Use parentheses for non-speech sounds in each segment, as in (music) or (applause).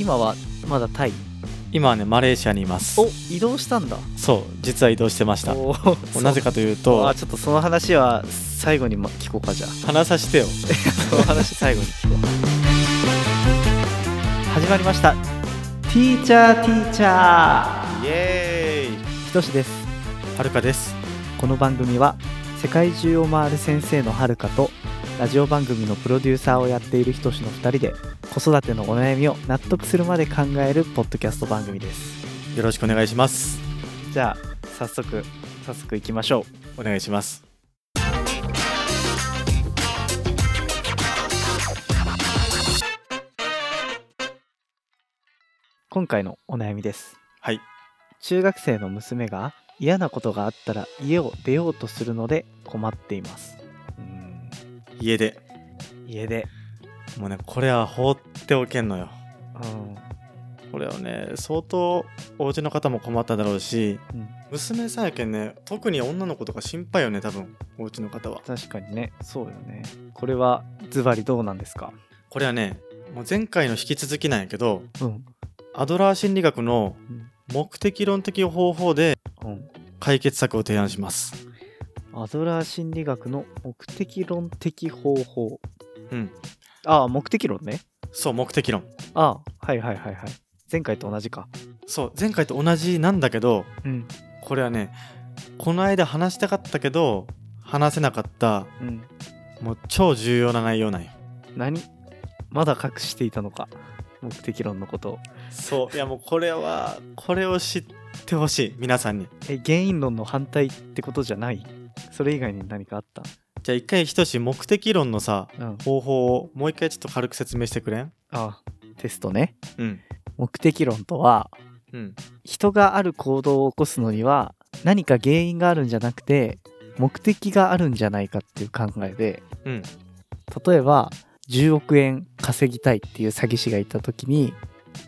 今はまだタイ？今はねマレーシアにいます。お移動したんだ。そう実は移動してました。なぜ (laughs) かというとあちょっとその話は最後にま聞こうかじゃあ。話させてよ。(laughs) その話最後に聞こう。始まりました。ティーチャーティーチャーイエーイ。ひとしです。はるかです。この番組は世界中を回る先生のはるかとラジオ番組のプロデューサーをやっているひとしの2人で子育てのお悩みを納得するまで考えるポッドキャスト番組です。よろしくお願いします。じゃあ早速早速いきましょう。お願いします。今回のお悩みです。はい。中学生の娘が嫌なことがあったら家を出ようとするので困っています。うん家で。家で。もうねこれは放っておけんのよ。うん。これはね相当お家の方も困っただろうしうん。娘さんやけんね特に女の子とか心配よね多分お家の方は。確かにね。そうよね。これはズバリどうなんですか？これはねもう前回の引き続きなんやけどうん。アドラー心理学のうん。目的論的方法でうん。解決策を提案しますアドラー心理学の目的論的方法。うん。ああ目的論ね。そう目的論。ああはいはいはいはい。前回と同じか。そう前回と同じなんだけどうん。これはねこの間話したかったけど話せなかったうん。もう超重要な内容なんよ。何？まだ隠していたのか。目的論のことを。そういやもうこれはこれを知ってほしい皆さんに。え原因論の反対ってことじゃない？それ以外に何かあった？じゃあ一回ひとし目的論のさうん。方法をもう一回ちょっと軽く説明してくれん？あテストね。うん。目的論とはうん。人がある行動を起こすのには何か原因があるんじゃなくて目的があるんじゃないかっていう考えでうん。例えば10億円稼ぎたいっていう詐欺師がいた時に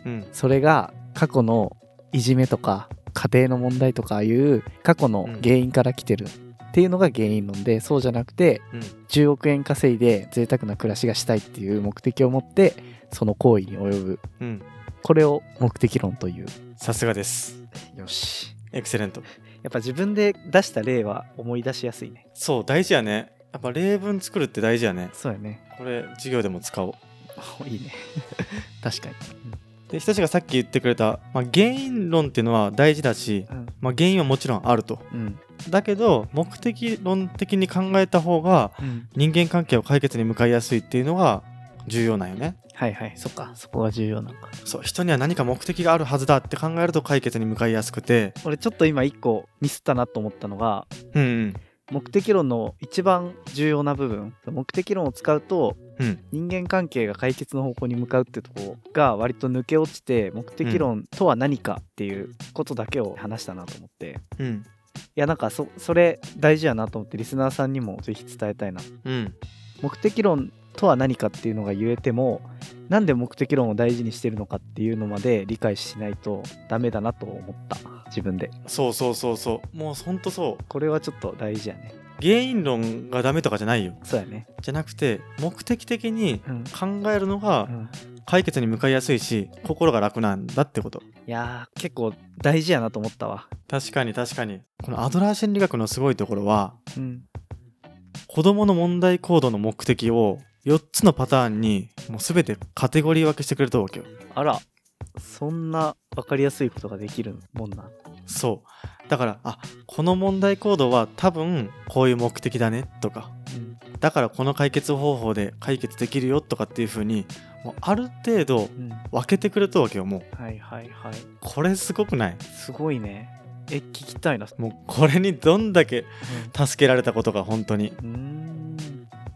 うん。それが過去のいじめとか家庭の問題とかいう過去の原因から来てるっていうのが原因論でそうじゃなくてうん。10億円稼いで贅沢な暮らしがしたいっていう目的を持ってその行為に及ぶ。うん。これを目的論という。さすがです。よし。エクセレント。やっぱ自分で出した例は思い出しやすいね。そう大事やね。やっぱ例文作るって大事やね。そうやね。これ授業でも使おう。おいいね。(laughs) 確かに。でひとしがさっき言ってくれた、まあ、原因論っていうのは大事だし、うん。まあ、原因はもちろんあると。うんだけど目的論的に考えた方がうん。人間関係を解決に向かいやすいっていうのが重要なんよね。はいはい。そっか。そこが重要なのか。そう人には何か目的があるはずだって考えると解決に向かいやすくて。俺ちょっと今一個ミスったなと思ったのがうんうん。目的論の一番重要な部分目的論を使うとうん。人間関係が解決の方向に向かうってとこが割と抜け落ちて目的論とは何かっていうことだけを話したなと思って、いうんやなんかそそれ大事やなと思ってリスナーさんにもぜひ伝えたいな。うん。目的論とは何かっていうのが言えてもなんで目的論を大事にしてるのかっていうのまで理解しないとダメだなと思った。自分で。そうそうそうそう。もうほんとそう。これはちょっと大事やね。原因論がダメとかじゃないよ。そうやね。じゃなくて目的的にうん、考えるのがうん、解決に向かいやすいし心が楽なんだってこと。いやー結構大事やなと思ったわ。確かに確かに。このアドラー心理学のすごいところはうん。子供の問題行動の目的を4つのパターンにもう全てカテゴリー分けしてくれたわけよ。あらそんな分かりやすいことができるもんなん。そう。だからあこの問題行動は多分こういう目的だねとか。うん。だからこの解決方法で解決できるよとかっていう風にもうある程度うん。分けてくれたわけよもう。はいはいはい。これすごくない？すごいね。え聞きたいな。もうこれにどんだけ助けられたことが本当に。いうーん。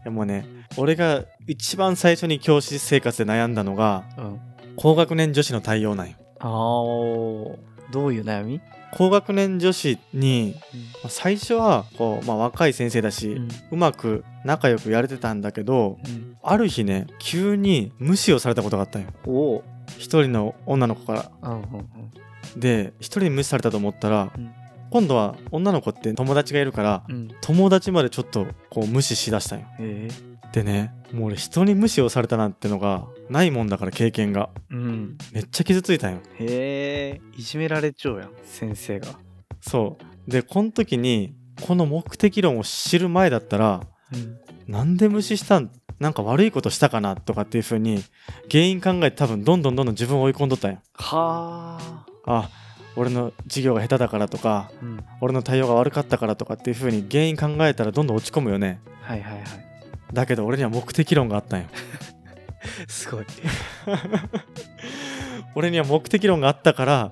やもうね俺が一番最初に教師生活で悩んだのがうん。高学年女子の対応なんよ。あーどういう悩み、高学年女子にまあ最初はこう、まあ、若い先生だし、うん。うまく仲良くやれてたんだけどうん、ある日ね急に無視をされたことがあったんよ。一人の女の子から。うんうんうん。で一人に無視されたと思ったら、うん。今度は女の子って友達がいるからうん。友達までちょっとこう無視しだしたんよ。えでねもう俺人に無視をされたなんてのがないもんだから経験が。うん。めっちゃ傷ついたんよ。へえいじめられちゃうやん先生が。そう。でこの時にこの目的論を知る前だったらうん。なんで無視したんなんか悪いことしたかなとかっていう風に原因考えて多分どんどんどんどん自分を追い込んどったんよ。はあ。あ俺の授業が下手だからとかうん。俺の対応が悪かったからとかっていう風に原因考えたらどんどん落ち込むよね。はいはいはいだけど俺には目的論があったんよ。(laughs) すごい。(laughs) 俺には目的論があったから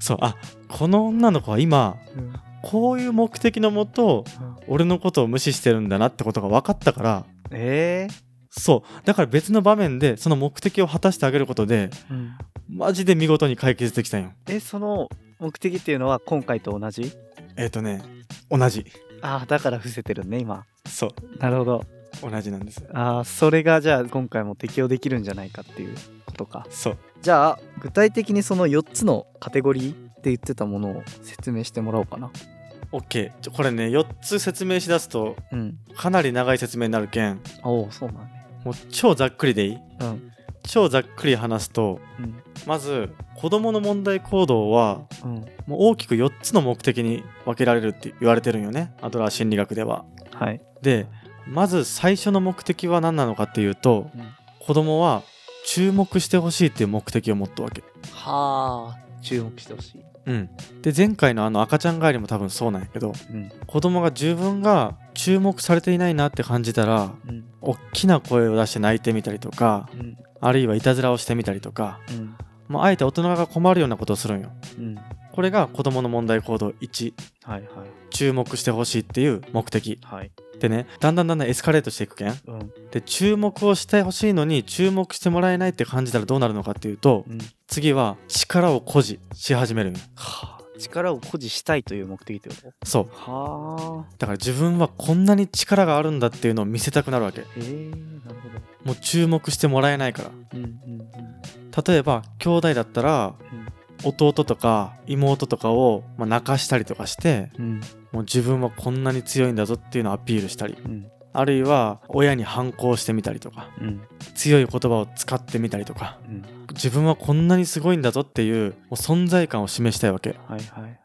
そうあこの女の子は今うん。こういう目的のもと俺のことを無視してるんだなってことが分かったからええそうだから別の場面でその目的を果たしてあげることでうん。マジで見事に解決できたんよ。えその目的っていうのは今回と同じ？えっ、とね同じ。ああだから伏せてるね今。そう。なるほど同じなんです。ああそれがじゃあ今回も適用できるんじゃないかっていう。ことかそう。じゃあ具体的にその4つのカテゴリーって言ってたものを説明してもらおうかな。OK これね4つ説明しだすとうん。かなり長い説明になるけんおおそうなんね。もう超ざっくりでいい？うん。超ざっくり話すとうん。まず子どもの問題行動はうん。もう大きく4つの目的に分けられるって言われてるんよね。アドラー心理学では。はい、でまず最初の目的は何なのかっていうとうん、子供は注目してほしいっていう目的を持ったわけ。はあ注目してほしい。うん、で前回のあの赤ちゃん帰りも多分そうなんやけどうん。子供が自分が注目されていないなって感じたらうん。大きな声を出して泣いてみたりとかうん。あるいはいたずらをしてみたりとか、うん。まあ、あえて大人が困るようなことをするんよ。うん。これが子供の問題行動1はいはい注目してほしいっていう目的。はい。でねだんだんだんだんエスカレートしていくけん。うん。で注目をしてほしいのに注目してもらえないって感じたらどうなるのかっていうとうん。次は力を誇示し始める。はあ。力を誇示したいという目的ってこそう。とはあ。だから自分はこんなに力があるんだっていうのを見せたくなるわけ。へえなるほど。もう注目してもらえないから。うんうん。例えば兄弟だったらうん。弟とか妹とかをまあ泣かしたりとかしてうんもう自分はこんなに強いんだぞっていうのをアピールしたりうん。あるいは親に反抗してみたりとかうん。強い言葉を使ってみたりとかうん。自分はこんなにすごいんだぞっていうもう存在感を示したいわけ。はいはい。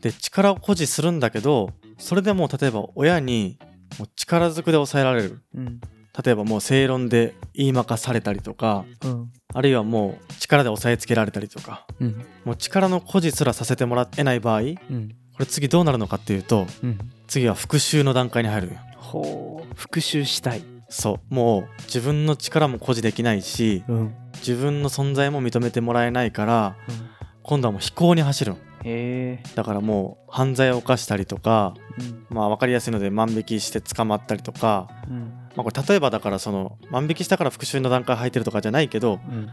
で力を誇示するんだけどそれでも例えば親にもう力ずくで抑えられる。うん。例えばもう正論で言いまかされたりとかうん。あるいはもう力で押さえつけられたりとかうん。もう力の誇示すらさせてもらえない場合こうんれ次どうなるのかっていうとうん。次は復讐の段階に入るよ。ほう。復讐したい。そう。もう自分の力も誇示できないしうん。自分の存在も認めてもらえないから今度はもう非行に走るだからもう犯罪を犯したりとかうん。まあ分かりやすいので万引きして捕まったりとか、うん。まあ、これ例えばだからその万引きしたから復讐の段階入ってるとかじゃないけど、うん。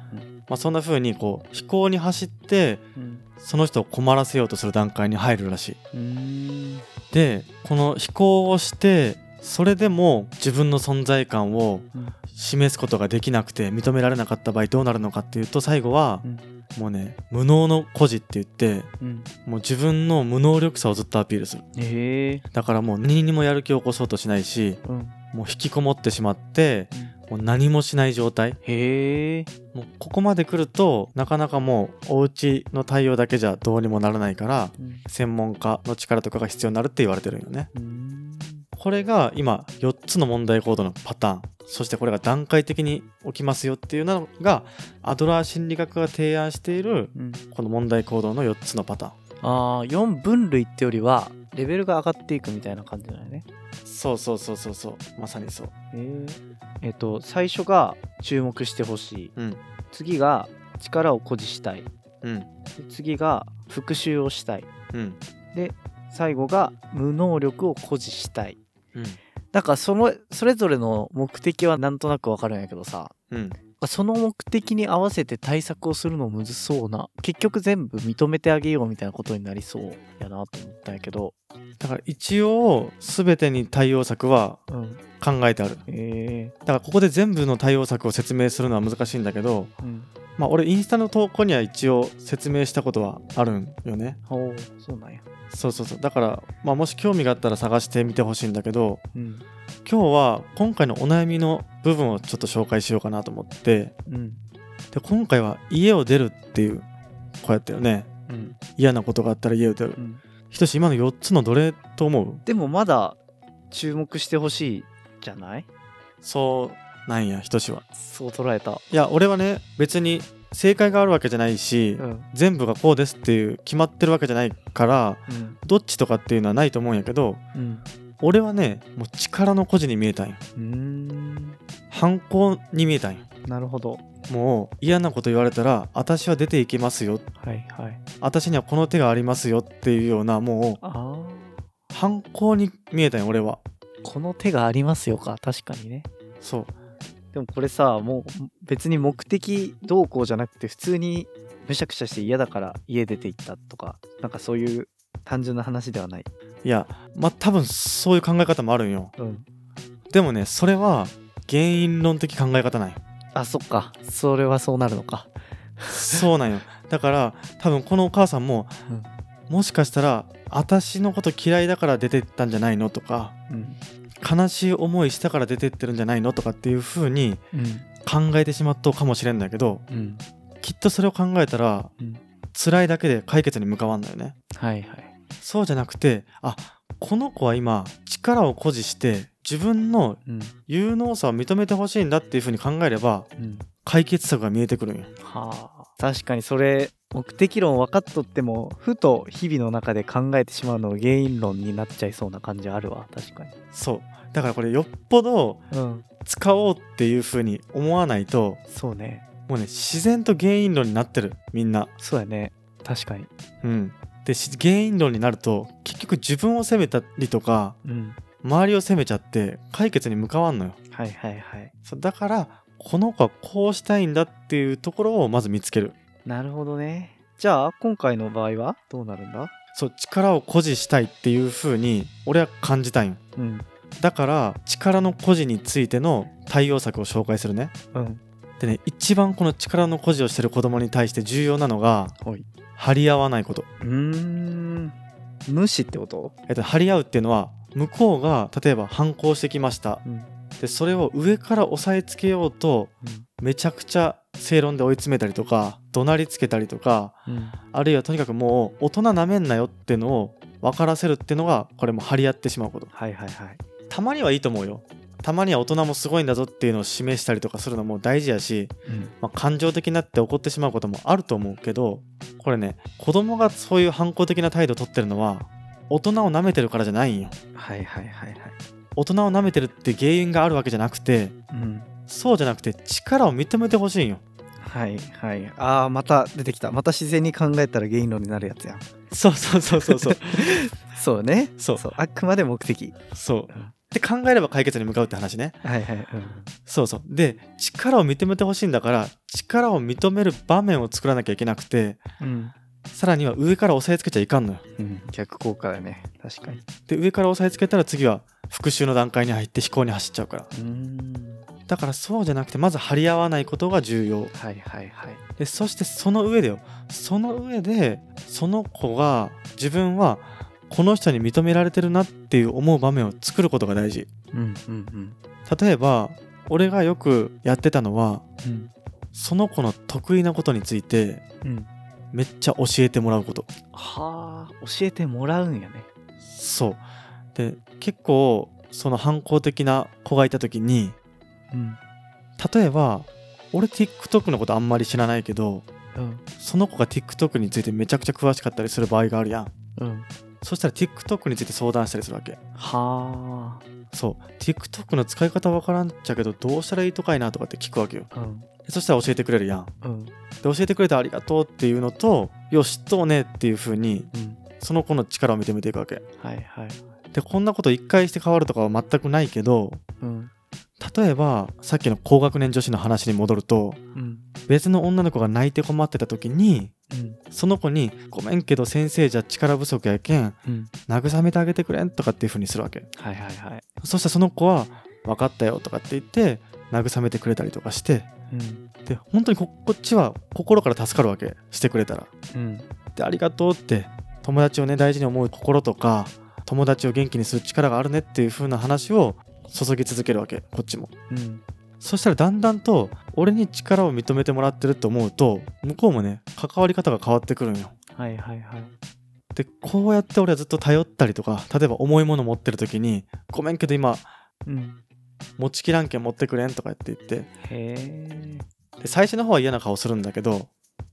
まあ、そんな風にこう非行に走ってうんその人を困らせようとする段階に入るらしい。うん。でこの非行をしてそれでも自分の存在感をうん。示すことができなくて認められなかった場合どうなるのかっていうと最後はうん。もうね無能の孤児って言ってうん。もう自分の無能力さをずっとアピールする。へえ。だからもう何にもやる気を起こそうとしないしうん。もう引きこもってしまってもう何もしない状態。へえもうここまで来るとなかなかもうお家の対応だけじゃどうにもならないからうん。専門家の力とかが必要になるって言われてるんよね。うん。これが今4つの問題行動のパターン。そしてこれが段階的に起きますよっていうのがアドラー心理学が提案しているうん。この問題行動の4つのパターン。ああ4分類ってよりはレベルが上がっていくみたいな感じだよね。そうそうそうそうそう。まさにそう。へええっと最初が注目してほしい。うん。次が力を誇示したい。うん。で次が復讐をしたい。うん。最後が無能力を誇示したい。うん。なんかそのそれぞれの目的はなんとなくわかるんやけどさ。うんその目的に合わせて対策をするのむずそうな結局全部認めてあげようみたいなことになりそうやなと思ったんやけど。だから一応全てに対応策はうん。考えてある。へえだからここで全部の対応策を説明するのは難しいんだけどうんまあ俺インスタの投稿には一応説明したことはあるんよね。おおそうなんや。そうそうそう。だから、まあ、もし興味があったら探してみてほしいんだけどうん。今日は今回のお悩みの部分をちょっと紹介しようかなと思ってうん。で今回は家を出るっていうこうやったよね。うん。嫌なことがあったら家を出る。うん。ひとし今の4つのどれと思う？でもまだ注目してほしいじゃない？そうなんやひとしは。そう捉えた。いや俺はね別に正解があるわけじゃないし、うん。全部がこうですっていう決まってるわけじゃないからうん。どっちとかっていうのはないと思うんやけどうん。俺はねもう力の孤児に見えたんよ。うーん。反抗に見えたんよ。なるほど。もう嫌なこと言われたら私は出ていけますよ。はいはい。私にはこの手がありますよっていうようなもう反抗に見えたんよ俺は。この手がありますよか確かにね。そうでもこれさもう別に目的どうこうじゃなくて普通にむしゃくしゃして嫌だから家出て行ったとかなんかそういう単純な話ではない。いやまあ多分そういう考え方もあるんよ。うん。でもねそれは原因論的考え方なんよあそっか。それはそうなるのか。そうなんよ。だから多分このお母さんも、うん。もしかしたら私のこと嫌いだから出てったんじゃないのとかうん悲しい思いしたから出てってるんじゃないのとかっていう風にうん考えてしまったかもしれんだけどうんきっとそれを考えたら、うん辛いだけで解決に向かわんだよね。はいはい。そうじゃなくてあこの子は今力を誇示して自分のうん。有能さを認めてほしいんだっていう風に考えればうん。解決策が見えてくるんよ。はあ。確かにそれ目的論分かっとってもふと日々の中で考えてしまうのが原因論になっちゃいそうな感じあるわ。確かに。そうだからこれよっぽどうん。使おうっていう風に思わないとそうね。もうね自然と原因論になってるみんな。そうやね。確かに。うん。でし原因論になると結局自分を責めたりとかうん。周りを責めちゃって解決に向かわんのよ。はいはいはい。そうだからこの子はこうしたいんだっていうところをまず見つける。なるほどね。じゃあ今回の場合はどうなるんだ？そう力を誇示したいっていう風に俺は感じたんよ。うんだから力の誇示についての対応策を紹介するね。うん。でね一番この力の誇示をしてる子供に対して重要なのがはい。張り合わないこと。うーん。無視ってこと？えっと、張り合うっていうのは向こうが例えば反抗してきました。うん。でそれを上から押さえつけようとめちゃくちゃ正論で追い詰めたりとか怒鳴りつけたりとかうん。あるいはとにかくもう大人なめんなよっていうのを分からせるっていうのがこれも張り合ってしまうこと。はいはいはいたまにはいいと思うよ。たまには大人もすごいんだぞっていうのを示したりとかするのも大事やし、うん。まあ、感情的になって怒ってしまうこともあると思うけどこれね子供がそういう反抗的な態度をとってるのは大人を舐めてるからじゃないんよ。はいはいはいはい。大人を舐めてるって原因があるわけじゃなくてうん。そうじゃなくて力を認めてほしいんよ。はいはい。ああまた出てきた。また自然に考えたら原因論になるやつや。んそうそうそうそうそう。(laughs) そうね。そう。そう。あくまで目的。そううんで考えれば解決に向かうって話ね。はいはいうん。そうそう。で力を認めてほしいんだから力を認める場面を作らなきゃいけなくてうん。さらには上から押さえつけちゃいかんのよ。うん、逆効果だね確かに。で上から押さえつけたら次は復讐の段階に入って飛行に走っちゃうから。うーん。だからそうじゃなくてまず張り合わないことが重要。はいはいはい。でそしてその上でよ。その上でその子が自分はこの人に認められてるなっていう思う場面を作ることが大事。うんうんうん例えば俺がよくやってたのはうんその子の得意なことについてうんめっちゃ教えてもらうこと。はあ教えてもらうんやね。そう。で結構その反抗的な子がいた時にうん。例えば俺 TikTok のことあんまり知らないけどうん。その子が TikTok についてめちゃくちゃ詳しかったりする場合があるやん。うんそしたら TikTok について相談したりするわけ。はそう。TikTok の使い方わからんっちゃけどどうしたらいいとかいなとかって聞くわけよ。あうん。でそしたら教えてくれるやん。うん。で教えてくれてありがとうっていうのとよしとうねっていう風にうん。その子の力を認めていくわけ。はいはい。でこんなこと一回して変わるとかは全くないけどうん。例えばさっきの高学年女子の話に戻るとうん。別の女の子が泣いて困ってた時にうんその子に「ごめんけど先生じゃ力不足やけんうん。慰めてあげてくれん」とかっていう風にするわけ。はいはいはい。そしたらその子は「分かったよ」とかって言って慰めてくれたりとかしてうん。で本当にここっちは心から助かるわけ。してくれたら。うん。でありがとうって友達をね大事に思う心とか友達を元気にする力があるねっていう風な話を注ぎ続けるわけこっちも。うんそしたらだんだんと俺に力を認めてもらってると思うと向こうもね関わり方が変わってくるんよ。はいはいはい。でこうやって俺はずっと頼ったりとか例えば重いもの持ってる時に「ごめんけど今うん。持ちきらんけん持ってくれん」とか言って言って。へえ。で最初の方は嫌な顔するんだけど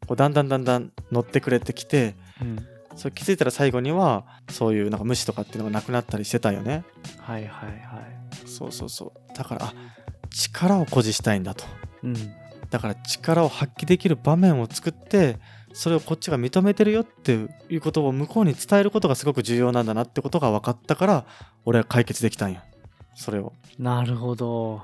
こうだんだんだんだん乗ってくれてきてうん。それ気づいたら最後にはそういうなんか無視とかっていうのがなくなったりしてたよね。はいはいはい。そうそうそう。だからあ力を誇示したいんだと。うん。だから力を発揮できる場面を作ってそれをこっちが認めてるよっていうことを向こうに伝えることがすごく重要なんだなってことが分かったから俺は解決できたんよそれを。なるほど。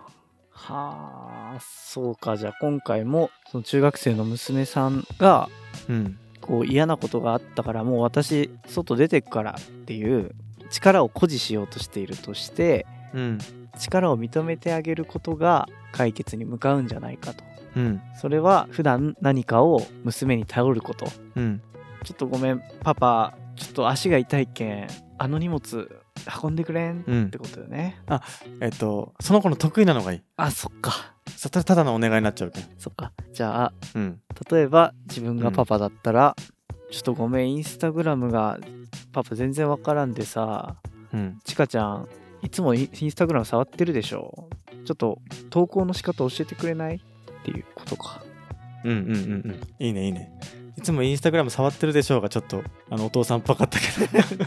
はあそうか。じゃあ今回もその中学生の娘さんがうん。こう嫌なことがあったからもう私外出てくからっていう力を誇示しようとしているとしてうん力を認めてあげることが解決に向かうんじゃないかと。うん。それは普段何かを娘に頼ること。うん。ちょっとごめんパパちょっと足が痛いけんあの荷物運んでくれん。っうん。てことよね、えっとその子の得意なのがいい。あそっか。そしたらただのお願いになっちゃうけん。そっか。じゃあうん。例えば自分がパパだったら、ちょっとごめんインスタグラムがパパ全然わからんでさうん。ちかちゃんいつもインスタグラム触ってるでしょ。ちょっと投稿の仕方教えてくれない？っていうことか。うんうんうんうん。いいねいいね。いつもインスタグラム触ってるでしょうがちょっとあのお父さんっぽかったけど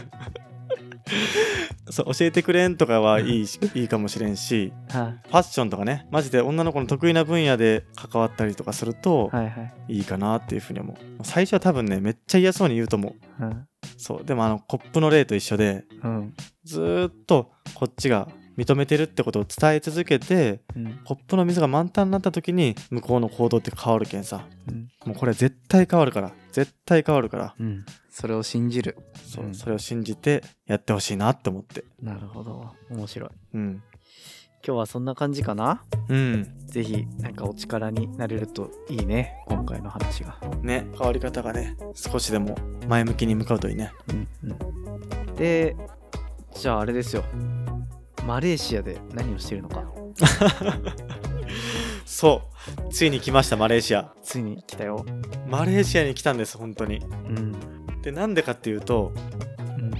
そう教えてくれんとかはいいしいいかもしれんしはファッションとかねマジで女の子の得意な分野で関わったりとかするといはいはい。いいかなっていうふうに思う。最初は多分ねめっちゃ嫌そうに言うと思う。うん。そう。でもあのコップの例と一緒でうん。ずーっとこっちが認めてるってことを伝え続けてうん。コップの水が満タンになった時に向こうの行動って変わるけんさ。うん。もうこれ絶対変わるから。絶対変わるから。うん。それを信じる。そう、うん。それを信じてやってほしいなって思って。なるほど。面白い。うん。今日はそんな感じかな？うん。ぜひなんかお力になれるといいね。今回の話が。ね変わり方がね少しでも前向きに向かうといいね。うん。うん。でじゃああれですよマレーシアで何をしてるのか。(laughs) そう。ついに来ましたマレーシア。ついに来たよ。マレーシアに来たんです本当に。うん。でなんでかっていうとうん。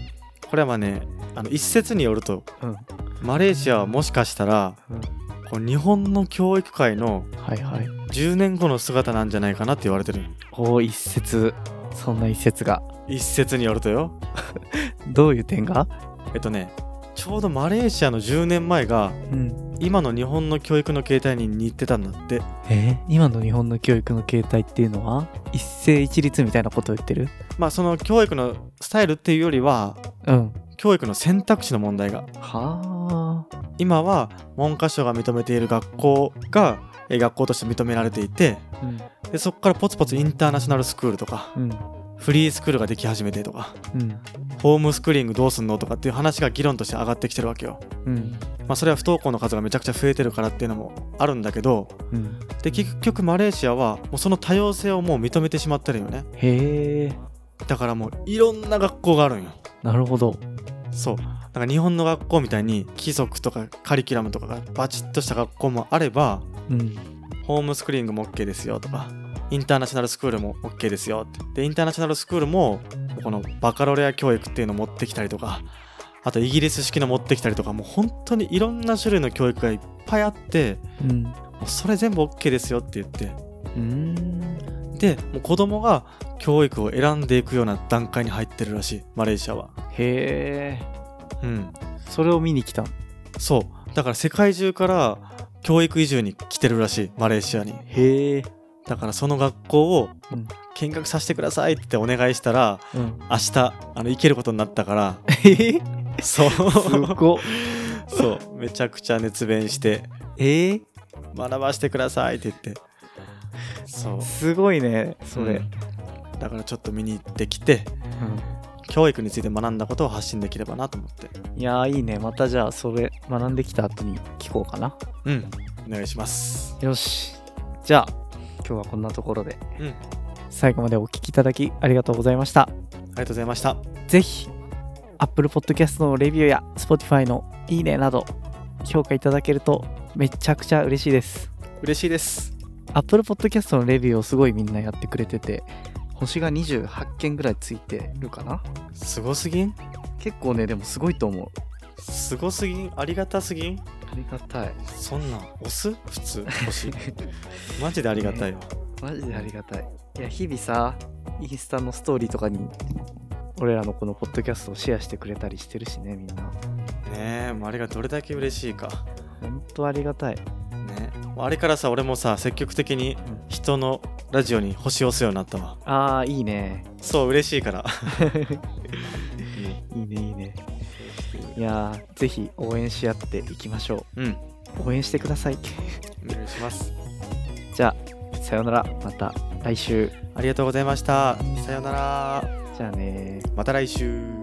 これはまあねあの一説によるとうん。マレーシアはもしかしたらうん。こう日本の教育界のはいはい。10年後の姿なんじゃないかなって言われてる。おお一説そんな一説が。一説によるとよ。(laughs) どういう点が？えっとねちょうどマレーシアの10年前がうん。今の日本の教育の形態に似てたんだって。えー今の日本の教育の形態っていうのは？一斉一律みたいなことを言ってる？まあその教育のスタイルっていうよりはうん。教育の選択肢の問題が。はあ。今は文科省が認めている学校がえー学校として認められていてうん。でそこからポツポツインターナショナルスクールとかうんフリースクールができ始めてとかうん。ホームスクーリングどうすんのとかっていう話が議論として上がってきてるわけよ。うん。まあそれは不登校の数がめちゃくちゃ増えてるからっていうのもあるんだけどうん。で結局マレーシアはもうその多様性をもう認めてしまってるよね。へえ。だからもういろんな学校があるんよ。なるほど。そう。なんか日本の学校みたいに規則とかカリキュラムとかがバチッとした学校もあればうん。ホームスクリーニングも OK ですよとかインターナショナルスクールも OK ですよ。ってでインターナショナルスクールもこのバカロレア教育っていうのを持ってきたりとかあとイギリス式の持ってきたりとかもう本当にいろんな種類の教育がいっぱいあってうん。もうそれ全部 OK ですよって言って。うん。でもう子供が教育を選んでいくような段階に入ってるらしいマレーシアは。へえうん。それを見に来たそう。だから世界中から教育移住に来てるらしいマレーシアに。へえだからその学校をうん。見学させてくださいってお願いしたらうん。明日あの行けることになったから。え？えそう。すごっ。そう。めちゃくちゃ熱弁して。え？え学ばしてくださいって言って。そう。すごいねそれ、うん。だからちょっと見に行ってきて教育について学んだことを発信できればなと思って。いやーいいね。またじゃあそれ学んできた後に聞こうかな。うん。お願いします。よし。じゃあ今日はこんなところでうん。あり最後までお聞きいただきありがとうございました。がとうございました。ぜひ Apple Podcast のレビューや Spotify のいいねなど評価いただけるとめちゃくちゃ嬉しいです。嬉しいです。Apple Podcast のレビューをすごいみんなやってくれてて星が28件ぐらいついてるかな？すごすぎん？結構ねでもすごいと思う。すごすぎん？ありがたすぎん？ありがたい。そんなん押す？普通？(laughs) 星マジでありがたいわ、マジでありがたい。いや日々さインスタのストーリーとかに俺らのこのポッドキャストをシェアしてくれたりしてるしねみんな。ねえもうあれがどれだけ嬉しいか。ほんとありがたい。ねあれからさ俺もさ積極的に人のラジオに星を押すようになったわ。ああいいね。そう嬉しいから。(laughs) (laughs) いいねいやーぜひ応援し合っていきましょう。ん。う応援してください。お願いします。(laughs) じゃあさようなら。また来週。ありがとうございました。さようなら。じゃあねまた来週